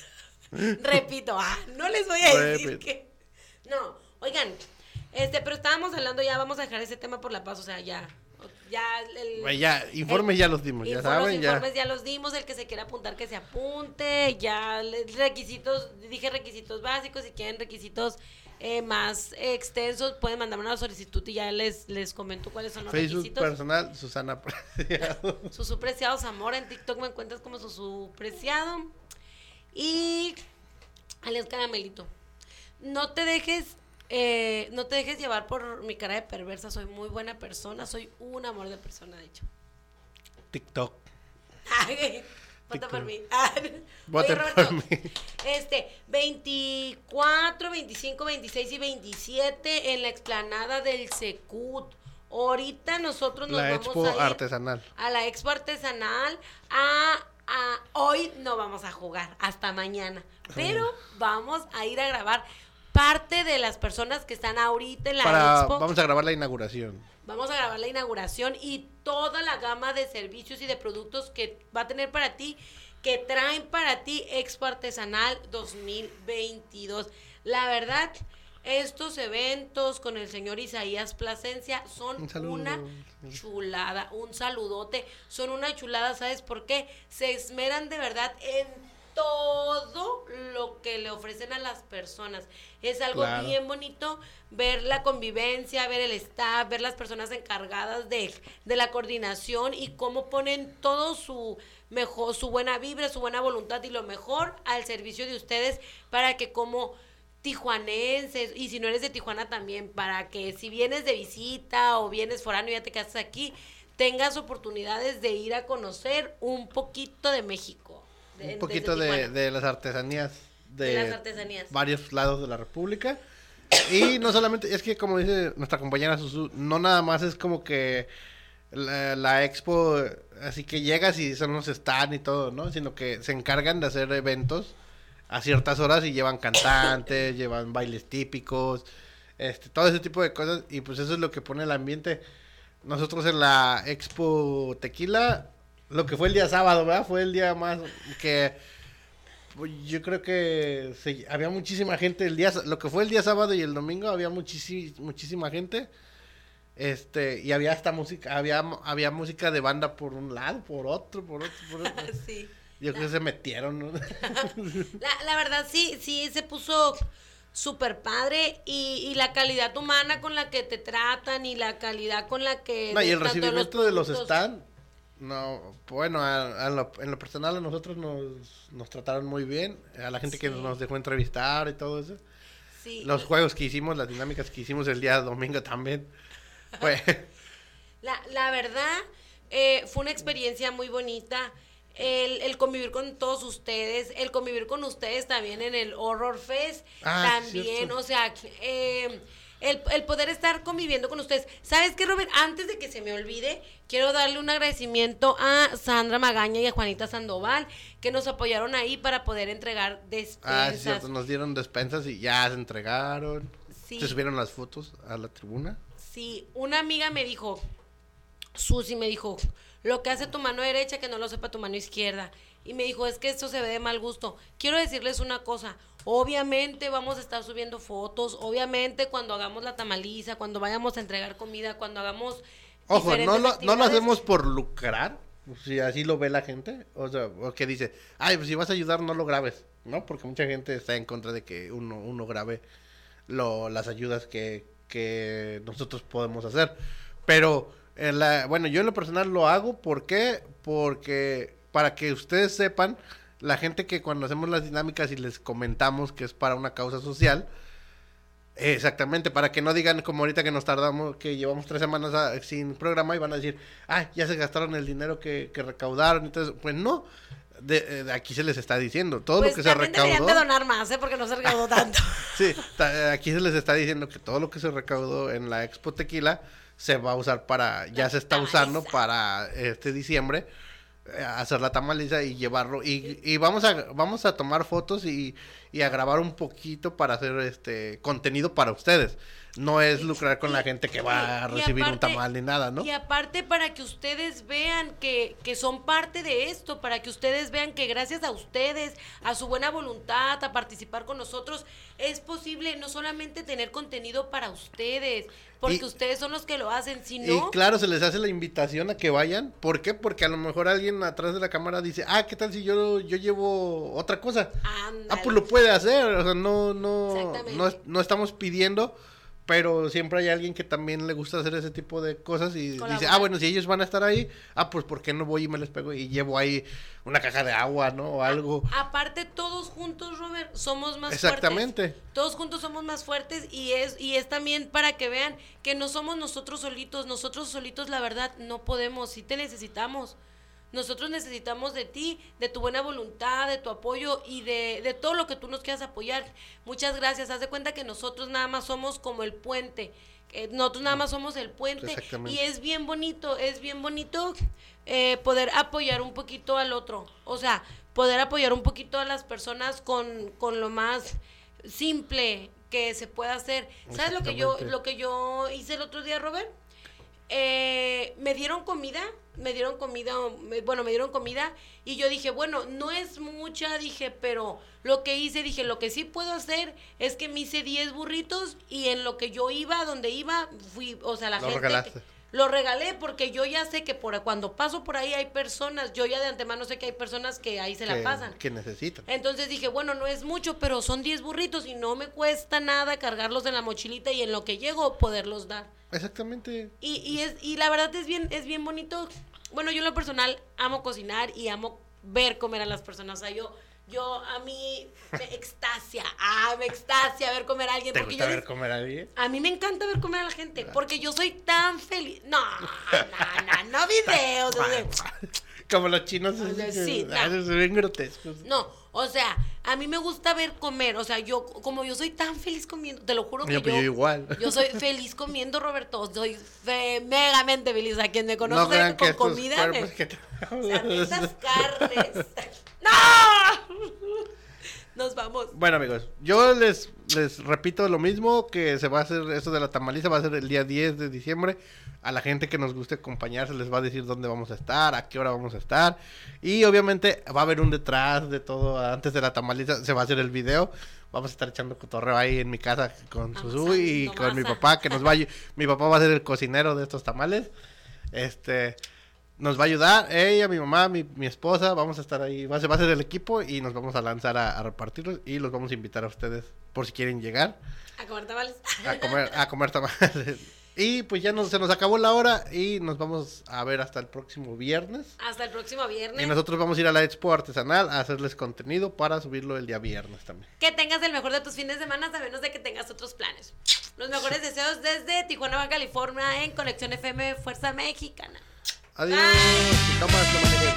Repito, ah, no les voy a decir Repito. que. No, oigan, este, pero estábamos hablando ya, vamos a dejar ese tema por la paz, o sea, ya. Ya, el, ya, informes ya los dimos, ya saben, los ya. informes ya los dimos, el que se quiera apuntar que se apunte, ya requisitos, dije requisitos básicos, si quieren requisitos eh, más extensos, pueden mandarme una solicitud y ya les, les comento cuáles son los Facebook requisitos. personal, Susana Preciado. Susu Preciado Zamora, en TikTok me encuentras como Susu Preciado. Y alias Caramelito. No te dejes, eh, no te dejes llevar por mi cara de perversa, soy muy buena persona, soy un amor de persona, de hecho. TikTok. Vota por mí. Oye, por mí. Este, 24, 25, 26 y 27 en la explanada del Secut. Ahorita nosotros nos La vamos expo a ir artesanal. a la expo artesanal. A, a- hoy no vamos a jugar, hasta mañana. Pero vamos a ir a grabar parte de las personas que están ahorita en la Para, expo. vamos a grabar la inauguración. Vamos a grabar la inauguración y toda la gama de servicios y de productos que va a tener para ti, que traen para ti Expo Artesanal 2022. La verdad, estos eventos con el señor Isaías Plasencia son Un una chulada, un saludote, son una chulada, ¿sabes por qué? Se esmeran de verdad en todo lo que le ofrecen a las personas. Es algo Claro. bien bonito ver la convivencia, ver el staff, ver las personas encargadas de, de la coordinación y cómo ponen todo su mejor, su buena vibra, su buena voluntad y lo mejor al servicio de ustedes para que como tijuanenses y si no eres de Tijuana también para que si vienes de visita o vienes foráneo y ya te quedas aquí tengas oportunidades de ir a conocer un poquito de México de- Un poquito de, de las artesanías de, De las artesanías. varios lados de la República. Y no solamente, es que como dice nuestra compañera Susu, no nada más es como que la, la expo, así que llegas y son los stand y todo, ¿no? Sino que se encargan de hacer eventos a ciertas horas y llevan cantantes, llevan bailes típicos, este, todo ese tipo de cosas. Y pues eso es lo que pone el ambiente. Nosotros en la expo Tequila, lo que fue el día sábado, ¿verdad? Fue el día más que pues, yo creo que se- había muchísima gente el día, lo que fue el día sábado y el domingo había muchísima muchísima gente. Este, y había hasta música, había había música de banda por un lado, por otro, por otro, por otro. Sí. Yo creo que se metieron, ¿no? La, la verdad sí, sí se puso súper padre y, y la calidad humana con la que te tratan y la calidad con la que... No, y el recibimiento de los productos. No, bueno, a- a lo- en lo personal a nosotros nos, nos trataron muy bien, a la gente que nos dejó entrevistar y todo eso. Sí, Los juegos que hicimos, las dinámicas que hicimos el día domingo también. Fue, La, la verdad, eh, fue una experiencia muy bonita. El, el convivir con todos ustedes, el convivir con ustedes también en el Horror Fest, Ah, también, cierto. o sea, eh, el, el poder estar conviviendo con ustedes. ¿Sabes qué, Robert? Antes de que se me olvide, quiero darle un agradecimiento a Sandra Magaña y a Juanita Sandoval, que nos apoyaron ahí para poder entregar ah, despensas. es cierto, nos dieron despensas y ya se entregaron. Sí. Se subieron las fotos a la tribuna. Sí, una amiga me dijo, Susi me dijo, lo que hace tu mano derecha que no lo sepa tu mano izquierda. Y me dijo, es que esto se ve de mal gusto. Quiero decirles una cosa, obviamente vamos a estar subiendo fotos, obviamente cuando hagamos la tamaliza, cuando vayamos a entregar comida, cuando hagamos... Ojo, no lo, no lo hacemos por lucrar, si así lo ve la gente, o sea, o que dice, ay, pues si vas a ayudar no lo grabes, ¿no? Porque mucha gente está en contra de que uno, uno grabe lo, las ayudas que, que nosotros podemos hacer. Pero, en la, bueno, yo en lo personal lo hago, ¿por qué? Porque para que ustedes sepan, la gente que cuando hacemos las dinámicas y les comentamos que es para una causa social, Exactamente, para que no digan como ahorita que nos tardamos, que llevamos tres semanas a- sin programa y van a decir, ah, ya se gastaron el dinero que, que recaudaron. Entonces, pues no, de, eh, de aquí se les está diciendo, todo Pues lo que se recaudó. de donar más, ¿eh? Porque no se recaudó tanto. Sí, ta- aquí se les está diciendo que todo lo que se recaudó en la Expo Tequila se va a usar para, ya La se está usando para este diciembre eh, hacer la tamaliza y llevarlo y, y vamos a vamos a tomar fotos y, y a grabar un poquito para hacer este contenido para ustedes. No es lucrar con la gente que va a Y recibir un tamal ni nada, ¿no? Y aparte para que ustedes vean que, que son parte de esto, para que ustedes vean que gracias a ustedes, a su buena voluntad, a participar con nosotros, es posible no solamente tener contenido para ustedes, porque Y- ustedes son los que lo hacen, Y sino... claro, se les hace la invitación a que vayan. ¿Por qué? Porque a lo mejor alguien atrás de la cámara dice, ah, ¿qué tal si yo, yo llevo otra cosa? Ah, pues lo puede hacer, o sea, no, no, no, no estamos pidiendo, pero siempre hay alguien que también le gusta hacer ese tipo de cosas y dice, ah, bueno, si ellos van a estar ahí, ah, pues ¿por qué no voy y me les pego y llevo ahí una caja de agua, ¿no? O algo. Aparte, todos juntos, Robert, somos más Exactamente. fuertes. Todos juntos somos más fuertes y es, y es también para que vean que no somos nosotros solitos. Nosotros solitos, la verdad, no podemos. Sí te necesitamos. Nosotros necesitamos de ti, de tu buena voluntad, de tu apoyo y de, de todo lo que tú nos quieras apoyar. Muchas gracias. Haz de cuenta que nosotros nada más somos como el puente. que nosotros nada más somos el puente. Y es bien bonito, es bien bonito eh, poder apoyar un poquito al otro. O sea, poder apoyar un poquito a las personas con, con lo más simple que se pueda hacer. ¿Sabes lo que yo, lo que yo hice el otro día, Robert? Eh, me dieron comida, me dieron comida, me- bueno, me dieron comida y yo dije, bueno, no es mucha, dije, pero lo que hice, dije, lo que sí puedo hacer es que me hice 10 burritos y en lo que yo iba, donde iba, fui, o sea, la Lo gente... regalaste. Lo regalé porque yo ya sé que por cuando paso por ahí hay personas, yo ya de antemano sé que hay personas que ahí se la pasan. que necesitan. Entonces dije, bueno, no es mucho, pero son 10 burritos y no me cuesta nada cargarlos en la mochilita y en lo que llego poderlos dar. Exactamente. Y, y, es, y la verdad es bien, es bien bonito. Bueno, yo en lo personal amo cocinar y amo ver comer a las personas. O sea, yo, yo a mí me extasia, ah, me extasia ver comer a alguien. ¿Te porque gusta yo ver comer a alguien? a mí me encanta ver comer a la gente, porque yo soy tan feliz. No, no, no, no videos. Como los chinos. O sea, así sí, no. se ven grotescos. No, o sea, a mí me gusta ver comer. O sea, yo, como yo soy tan feliz comiendo, te lo juro que Yo, yo. pues, yo igual. Yo soy feliz comiendo, Roberto. Soy fe- megamente feliz. A quien me conoce No con comida. me- te- O sea, carnes. ¡No! Nos vamos. Bueno, amigos, yo les, les repito lo mismo, que se va a hacer, esto de la tamaliza va a ser el día 10 de diciembre. A la gente que nos guste acompañar se les va a decir dónde vamos a estar, a qué hora vamos a estar. Y obviamente va a haber un detrás de todo, antes de la tamaliza se va a hacer el video. Vamos a estar echando cotorreo ahí en mi casa con Susu y con mi papá, que nos va a... Mi papá va a ser el cocinero de estos tamales. Este... Nos va a ayudar, ella, mi mamá, mi, mi esposa, vamos a estar ahí, va a, ser, va a ser el equipo y nos vamos a lanzar a, a repartirlos y los vamos a invitar a ustedes por si quieren llegar A comer tamales. a comer, a comer tamales. Y pues ya nos, se nos acabó la hora y nos vamos a ver hasta el próximo viernes. Hasta el próximo viernes. Y nosotros vamos a ir a la Expo Artesanal a hacerles contenido para subirlo el día viernes también. Que tengas el mejor de tus fines de semana, a menos de que tengas otros planes. Los mejores deseos desde Tijuana, California, en Conexión FM Fuerza Mexicana. Adiós. Bye. Y tomas, no manejes.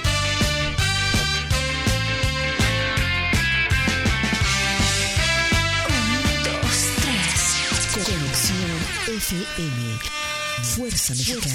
Dos, tres. Conexión FM. Fuerza Mexicana.